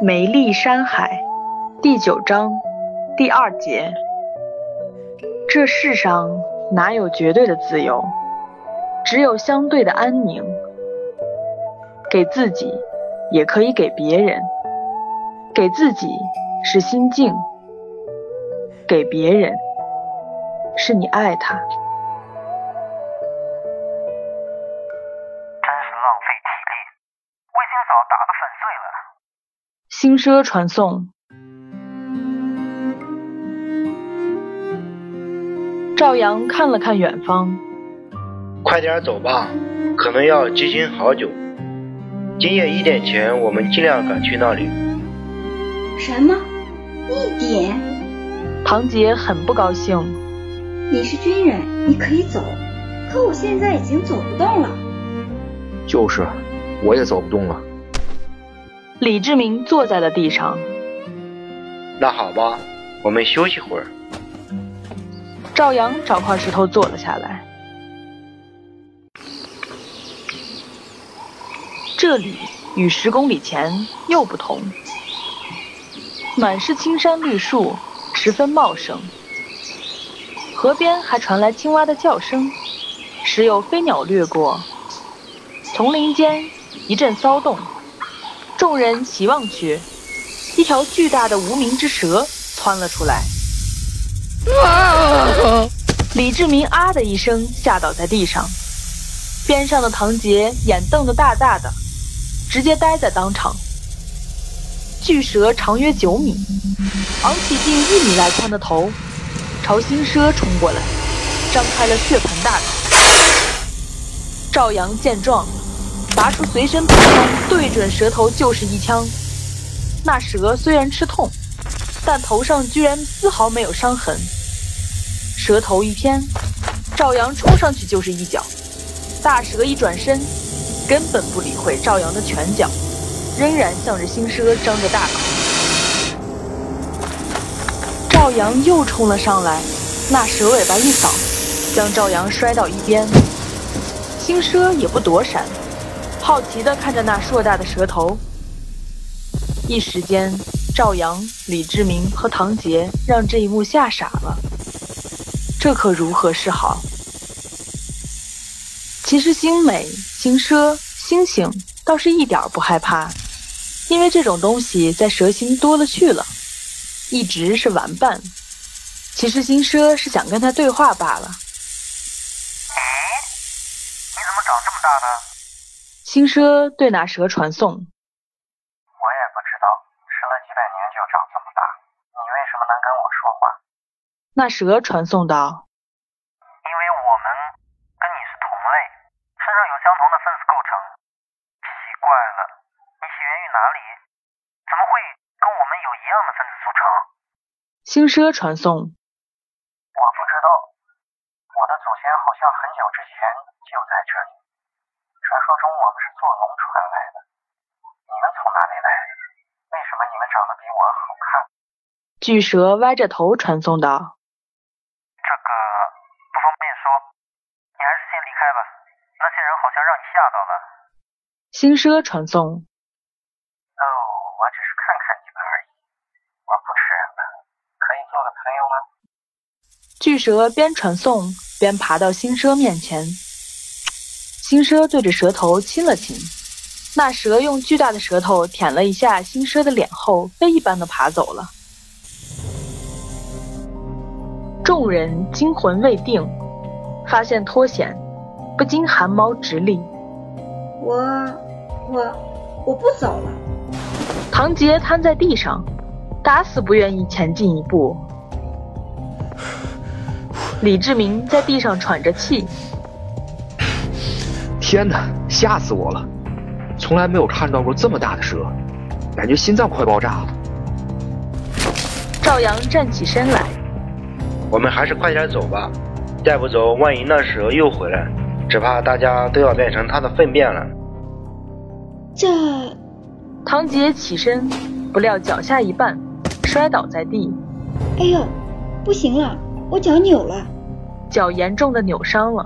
美丽山海第九章第二节。这世上哪有绝对的自由，只有相对的安宁。给自己，也可以给别人。给自己是心境，给别人是你爱他。轻奢传送。赵阳看了看远方，快点走吧，可能要急行好久。今夜一点前，我们尽量赶去那里。什么？一点？唐杰很不高兴。你是军人，你可以走，可我现在已经走不动了。就是，我也走不动了。李志明坐在了地上。那好吧，我们休息会儿。赵阳找块石头坐了下来。这里与十公里前又不同，满是青山绿树，十分茂盛。河边还传来青蛙的叫声，时有飞鸟掠过。丛林间一阵骚动。众人齐望去，一条巨大的无名之蛇窜了出来。李志明啊的一声，吓倒在地上。边上的唐杰眼瞪得大大的，直接呆在当场。巨蛇长约九米，昂起近一米来宽的头，朝新奢冲过来，张开了血盆大口。赵阳见状。拔出随身步枪，对准蛇头就是一枪。那蛇虽然吃痛，但头上居然丝毫没有伤痕。蛇头一偏，赵阳冲上去就是一脚。大蛇一转身，根本不理会赵阳的拳脚，仍然向着新奢张着大口。赵阳又冲了上来，那蛇尾巴一扫，将赵阳摔到一边。新奢也不躲闪。好奇地看着那硕大的蛇头，一时间，赵阳、李志明和唐杰让这一幕吓傻了。这可如何是好？其实，星美、星奢、星星倒是一点不害怕，因为这种东西在蛇心多了去了，一直是玩伴。其实，星奢是想跟他对话罢了。咦，你怎么长这么大呢？轻奢对那蛇传送。我也不知道，吃了几百年就长这么大。你为什么能跟我说话？那蛇传送道。因为我们跟你是同类，身上有相同的分子构成。奇怪了，你起源于哪里？怎么会跟我们有一样的分子组成？轻奢传送。我不知道，我的祖先好像很久之前就在这里。传说中我们是坐龙船来的，你们从哪里来？为什么你们长得比我好看？巨蛇歪着头传送道：“这个不方便说，你还是先离开吧。那些人好像让你吓到了。”新奢传送：“哦，我只是看看你们而已，我不吃人的，可以做个朋友吗？”巨蛇边传送边爬到新奢面前。新奢对着蛇头亲了亲，那蛇用巨大的舌头舔了一下新奢的脸后，飞一般的爬走了。众人惊魂未定，发现脱险，不禁汗毛直立。我我我不走了。唐杰瘫在地上，打死不愿意前进一步。李志明在地上喘着气。天哪，吓死我了！从来没有看到过这么大的蛇，感觉心脏快爆炸了。赵阳站起身来，我们还是快点走吧，再不走，万一那蛇又回来，只怕大家都要变成它的粪便了。这，唐杰起身，不料脚下一绊，摔倒在地。哎呦，不行了，我脚扭了，脚严重的扭伤了。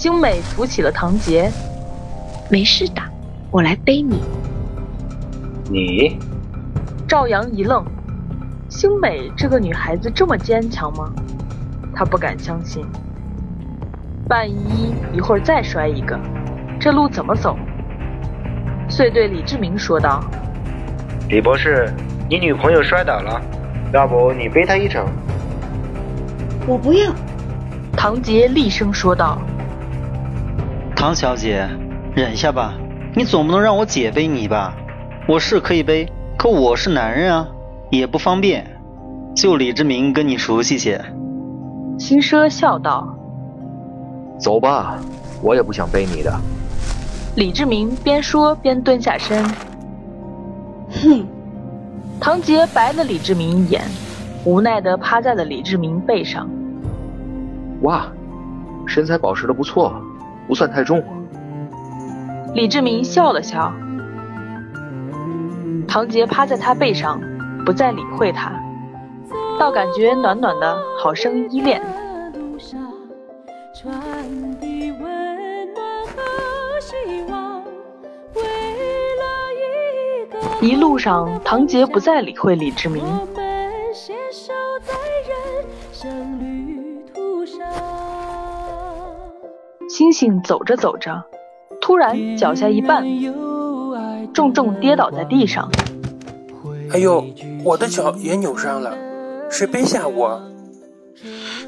星美扶起了唐杰，没事的，我来背你。你？赵阳一愣，星美这个女孩子这么坚强吗？他不敢相信。万一一会儿再摔一个，这路怎么走？遂对李志明说道：“李博士，你女朋友摔倒了，要不你背她一程？”我不要。唐杰厉声说道：“唐小姐，忍下吧，你总不能让我姐背你吧？我是可以背，可我是男人啊，也不方便。就李志明跟你熟悉些。”新奢笑道。走吧，我也不想背你的。李志明边说边蹲下身。哼！唐杰白了李志明一眼，无奈的趴在了李志明背上。哇，身材保持的不错，不算太重。李志明笑了笑。唐杰趴在他背上，不再理会他，倒感觉暖暖的，好生依恋。一路上，唐杰不再理会李志明。星星走着走着，突然脚下一绊，重重跌倒在地上。哎呦，我的脚也扭伤了，谁背下我？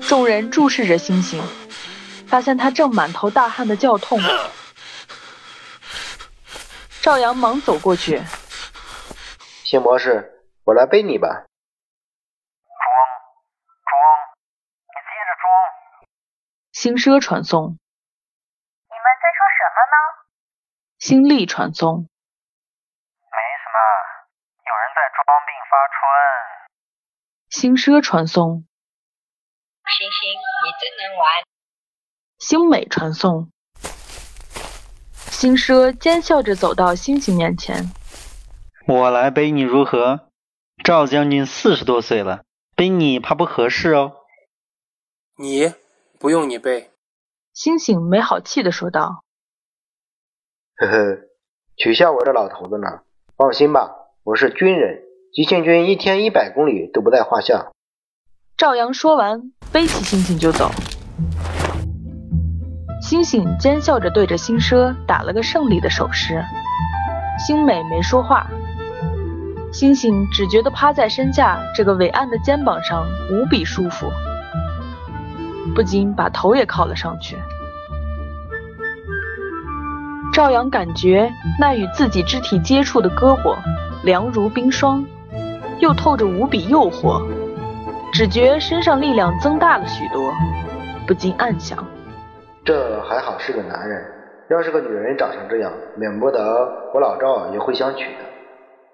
众人注视着星星，发现他正满头大汗的叫痛。赵阳忙走过去。星博士，我来背你吧。装装，你接着装。星奢传送。星力传送。没什么，有人在装病发春。星奢传送。星星，你真能玩。星美传送。星奢奸笑着走到星星面前。我来背你如何？赵将军四十多岁了，背你怕不合适哦。你不用你背。星星没好气的说道。呵呵，取笑我这老头子呢？放心吧，我是军人，急行军一天一百公里都不在话下。赵阳说完，背起星星就走。星星奸笑着对着星奢打了个胜利的手势。星美没说话。星星只觉得趴在身下这个伟岸的肩膀上无比舒服，不禁把头也靠了上去。赵阳感觉那与自己肢体接触的胳膊凉如冰霜，又透着无比诱惑，只觉身上力量增大了许多，不禁暗想：这还好是个男人，要是个女人长成这样，免不得我老赵也会想娶的。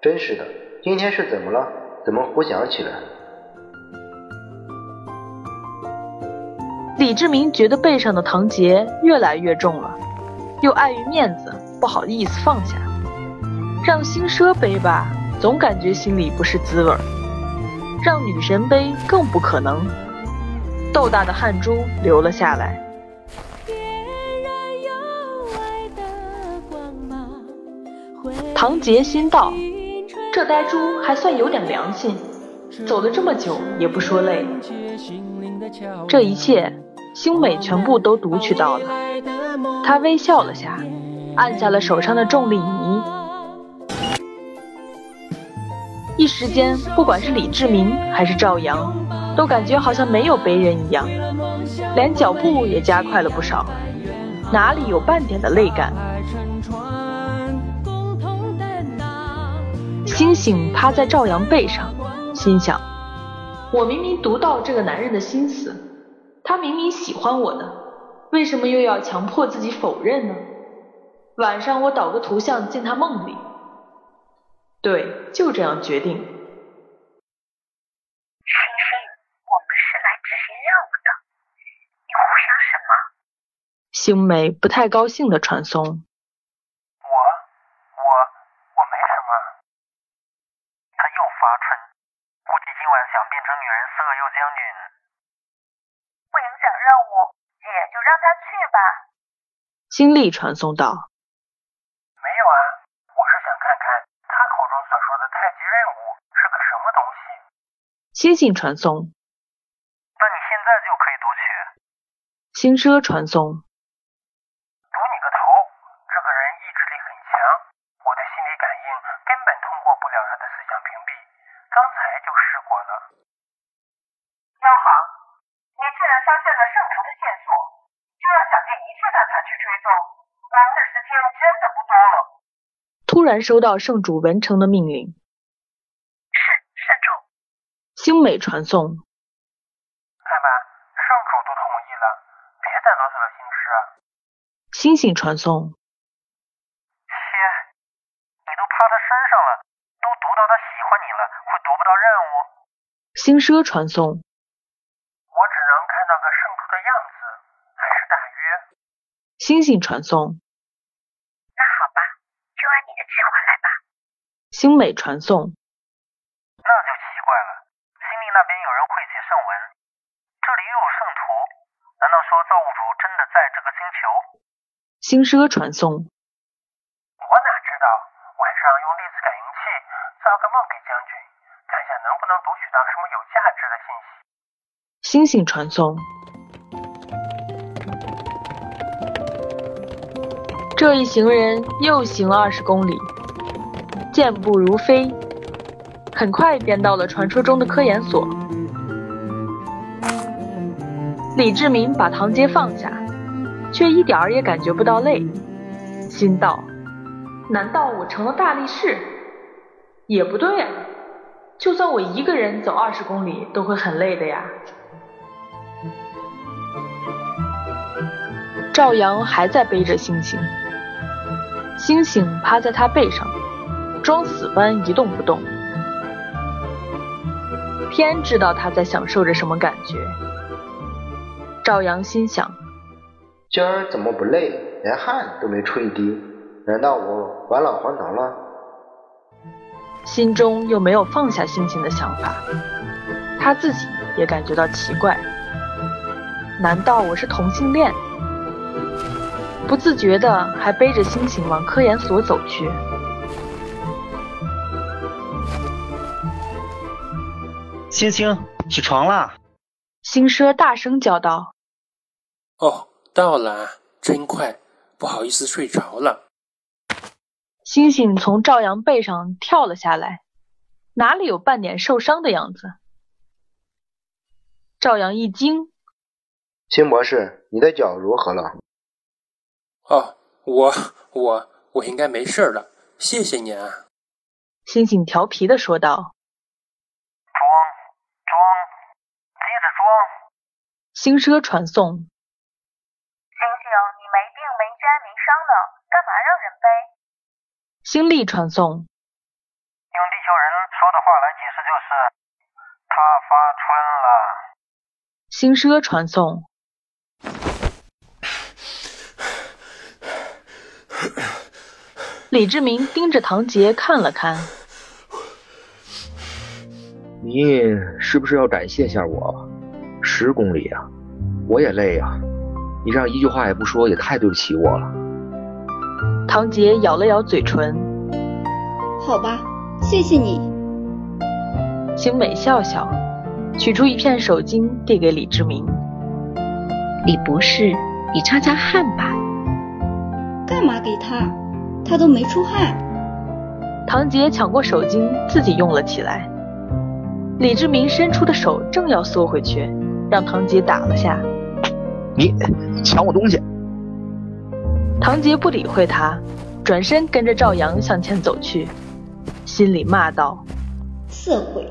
真是的。今天是怎么了？怎么胡想起来？李志明觉得背上的唐杰越来越重了，又碍于面子，不好意思放下，让星奢背吧，总感觉心里不是滋味儿；让女神背更不可能，豆大的汗珠流了下来。唐杰心道。这呆猪还算有点良心，走了这么久也不说累。这一切，星美全部都读取到了。他微笑了下，按下了手上的重力仪。一时间，不管是李志明还是赵阳，都感觉好像没有背人一样，连脚步也加快了不少，哪里有半点的累感？星星趴在赵阳背上，心想：我明明读到这个男人的心思，他明明喜欢我的，为什么又要强迫自己否认呢？晚上我导个图像进他梦里。对，就这样决定。星星，我们是来执行任务的，你胡想什么？星梅不太高兴的传送。心力传送到。没有啊，我是想看看他口中所说的太极任务是个什么东西？星星传送。那你现在就可以读取。星车传送。读你个头！这个人意志力很强，我的心理感应根本通过不了他的思想屏蔽，刚才就试过了。妖行，你既然发现了圣徒的线索，就要想尽一切办法去追踪。我们的时间真的不多了。突然收到圣主文成的命令。是圣主。星美传送。看吧，圣主都同意了，别再啰嗦了，星师。星星传送。切，你都趴他身上了，都读到他喜欢你了，会读不到任务？星奢传送。我只能看到个圣。星星传送。那好吧，就按你的计划来吧。星美传送。那就奇怪了，星命那边有人会写圣文，这里又有圣徒，难道说造物主真的在这个星球？星奢传送。我哪知道，晚上用粒子感应器造个梦给将军，看下能不能读取到什么有价值的信息。星星传送。这一行人又行了二十公里，健步如飞，很快便到了传说中的科研所。李志明把唐杰放下，却一点儿也感觉不到累，心道：难道我成了大力士？也不对啊，就算我一个人走二十公里，都会很累的呀。赵阳还在背着星星，星星趴在他背上，装死般一动不动。天知道他在享受着什么感觉。赵阳心想：今儿怎么不累，连汗都没出一滴？难道我返老还童了？心中又没有放下星星的想法，他自己也感觉到奇怪。难道我是同性恋？不自觉的还背着星星往科研所走去。星星，起床啦！星奢大声叫道：“哦，到了，真快，不好意思睡着了。”星星从赵阳背上跳了下来，哪里有半点受伤的样子？赵阳一惊：“星博士，你的脚如何了？”哦，我我我应该没事了，谢谢你啊。星星调皮的说道。装装，接着装。星奢传送。星星，你没病没灾没伤的，干嘛让人背？星力传送。用地球人说的话来解释就是，他发春了。星奢传送。李志明盯着唐杰看了看，你是不是要感谢下我？十公里啊，我也累啊，你这样一句话也不说，也太对不起我了。唐杰咬了咬嘴唇，好吧，谢谢你。星美笑笑，取出一片手巾递给李志明。李博士，你擦擦汗吧。干嘛给他？他都没出汗。唐杰抢过手巾，自己用了起来。李志明伸出的手正要缩回去，让唐杰打了下。你抢我东西！唐杰不理会他，转身跟着赵阳向前走去，心里骂道：“色鬼！”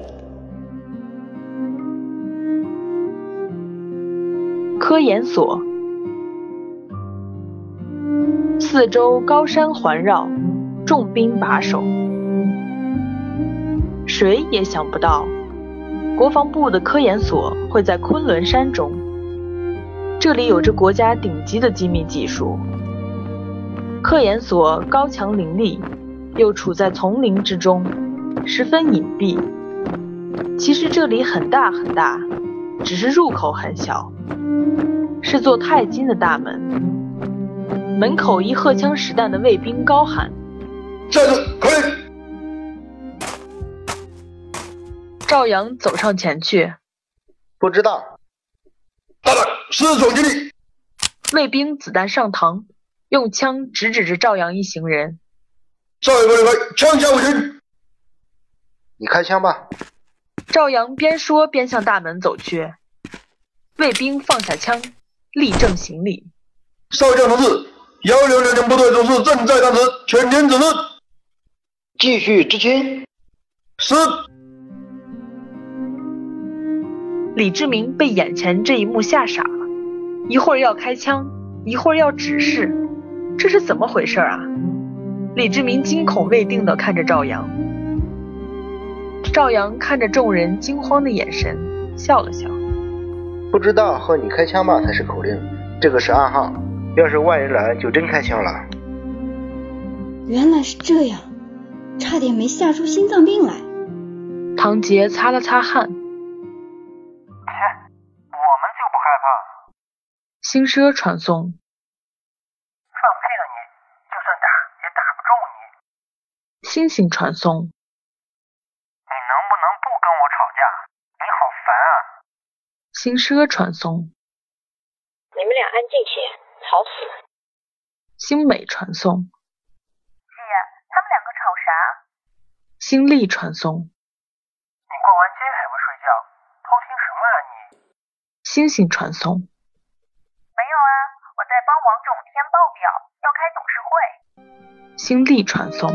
科研所。四周高山环绕，重兵把守。谁也想不到，国防部的科研所会在昆仑山中。这里有着国家顶级的机密技术。科研所高墙林立，又处在丛林之中，十分隐蔽。其实这里很大很大，只是入口很小，是座钛金的大门。门口一荷枪实弹的卫兵高喊：“站住！可以！”赵阳走上前去，不知道。大胆，私闯基地！卫兵子弹上膛，用枪直指着赵阳一行人。上一个离开，枪下无情。你开枪吧。赵阳边说边向大门走去。卫兵放下枪，立正行礼。少将同志，幺零两军部队总司正在当时，全体指示。继续执勤。是。李志明被眼前这一幕吓傻了，一会儿要开枪，一会儿要指示，这是怎么回事啊？李志明惊恐未定地看着赵阳，赵阳看着众人惊慌的眼神，笑了笑。不知道和你开枪吧才是口令，这个是暗号，要是外人来就真开枪了。原来是这样，差点没吓出心脏病来。唐杰擦了擦汗。轻奢传送。放屁了你！就算打也打不中你。星星传送。你能不能不跟我吵架？你好烦啊！轻奢传送。你们俩安静些，吵死了。星美传送。姐，他们两个吵啥？星力传送。你逛完街还不睡觉，偷听什么啊你？星星传送。没有啊，我在帮王总填报表，要开董事会。星力传送。